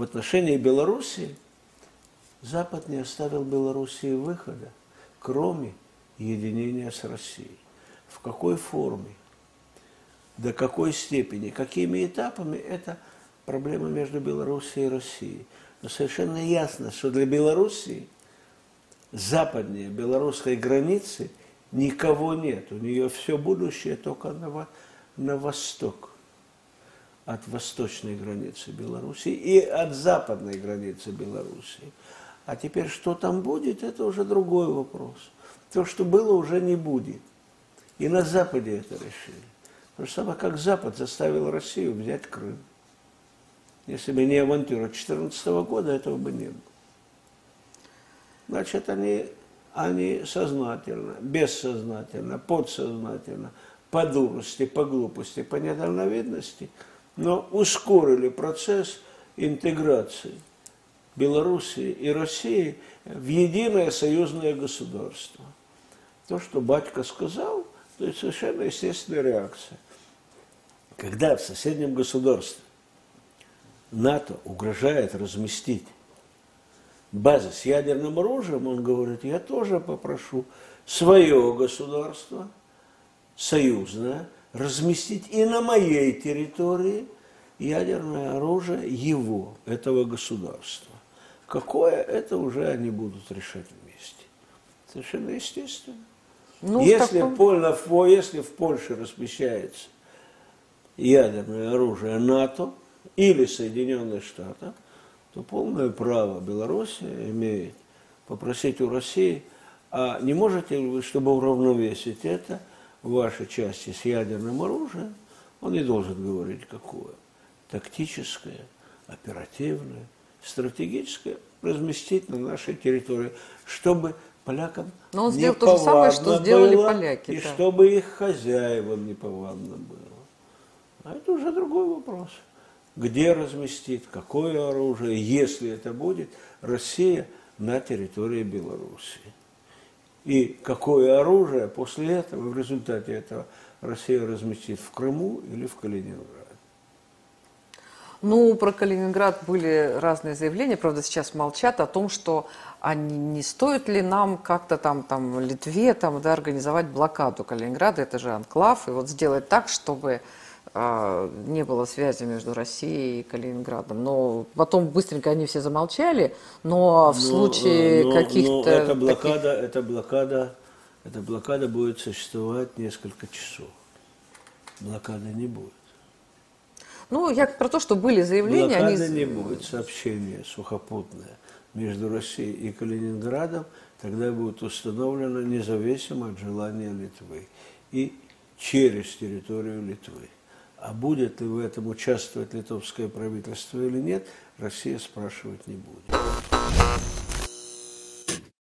в отношении Белоруссии Запад не оставил Белоруссии выхода, кроме единения с Россией. В какой форме, до какой степени, какими этапами – это проблема между Белоруссией и Россией. Но совершенно ясно, что для Белоруссии западнее белорусской границы никого нет. У нее все будущее только на, на восток от восточной границы Белоруссии и от западной границы Белоруссии. А теперь что там будет, это уже другой вопрос. То, что было, уже не будет. И на Западе это решили. То же самое, как Запад заставил Россию взять Крым. Если бы не авантюра 2014 года, этого бы не было. Значит, они, они сознательно, бессознательно, подсознательно, по дурости, по глупости, по недальновидности, но ускорили процесс интеграции Белоруссии и России в единое союзное государство. То, что батька сказал, то есть совершенно естественная реакция. Когда в соседнем государстве НАТО угрожает разместить базы с ядерным оружием, он говорит, я тоже попрошу свое государство, союзное, разместить и на моей территории ядерное оружие его, этого государства. Какое, это уже они будут решать вместе. Совершенно естественно. Ну, если, таком... Польна, если в Польше размещается ядерное оружие НАТО или Соединенных Штатов, то полное право Белоруссия имеет попросить у России, а не можете ли вы, чтобы уравновесить это, ваши части с ядерным оружием, он не должен говорить какое, тактическое, оперативное, стратегическое, разместить на нашей территории, чтобы полякам Но он сделал то же самое, что сделали было, поляки. И да. чтобы их хозяевам неповадно было. А это уже другой вопрос. Где разместить, какое оружие, если это будет Россия на территории Белоруссии. И какое оружие после этого, в результате этого, Россия разместит в Крыму или в Калининграде. Ну, про Калининград были разные заявления, правда, сейчас молчат о том, что а не, стоит ли нам как-то там, там Литве там, да, организовать блокаду Калининграда, это же анклав, и вот сделать так, чтобы не было связи между Россией и Калининградом. Но потом быстренько они все замолчали, но в но, случае но, каких-то... Но эта блокада, таких... эта блокада, эта блокада будет существовать несколько часов. Блокады не будет. Ну, я про то, что были заявления. Блокады они... не будет, сообщение сухопутное между Россией и Калининградом, тогда будет установлено независимо от желания Литвы и через территорию Литвы. А будет ли в этом участвовать литовское правительство или нет, Россия спрашивать не будет.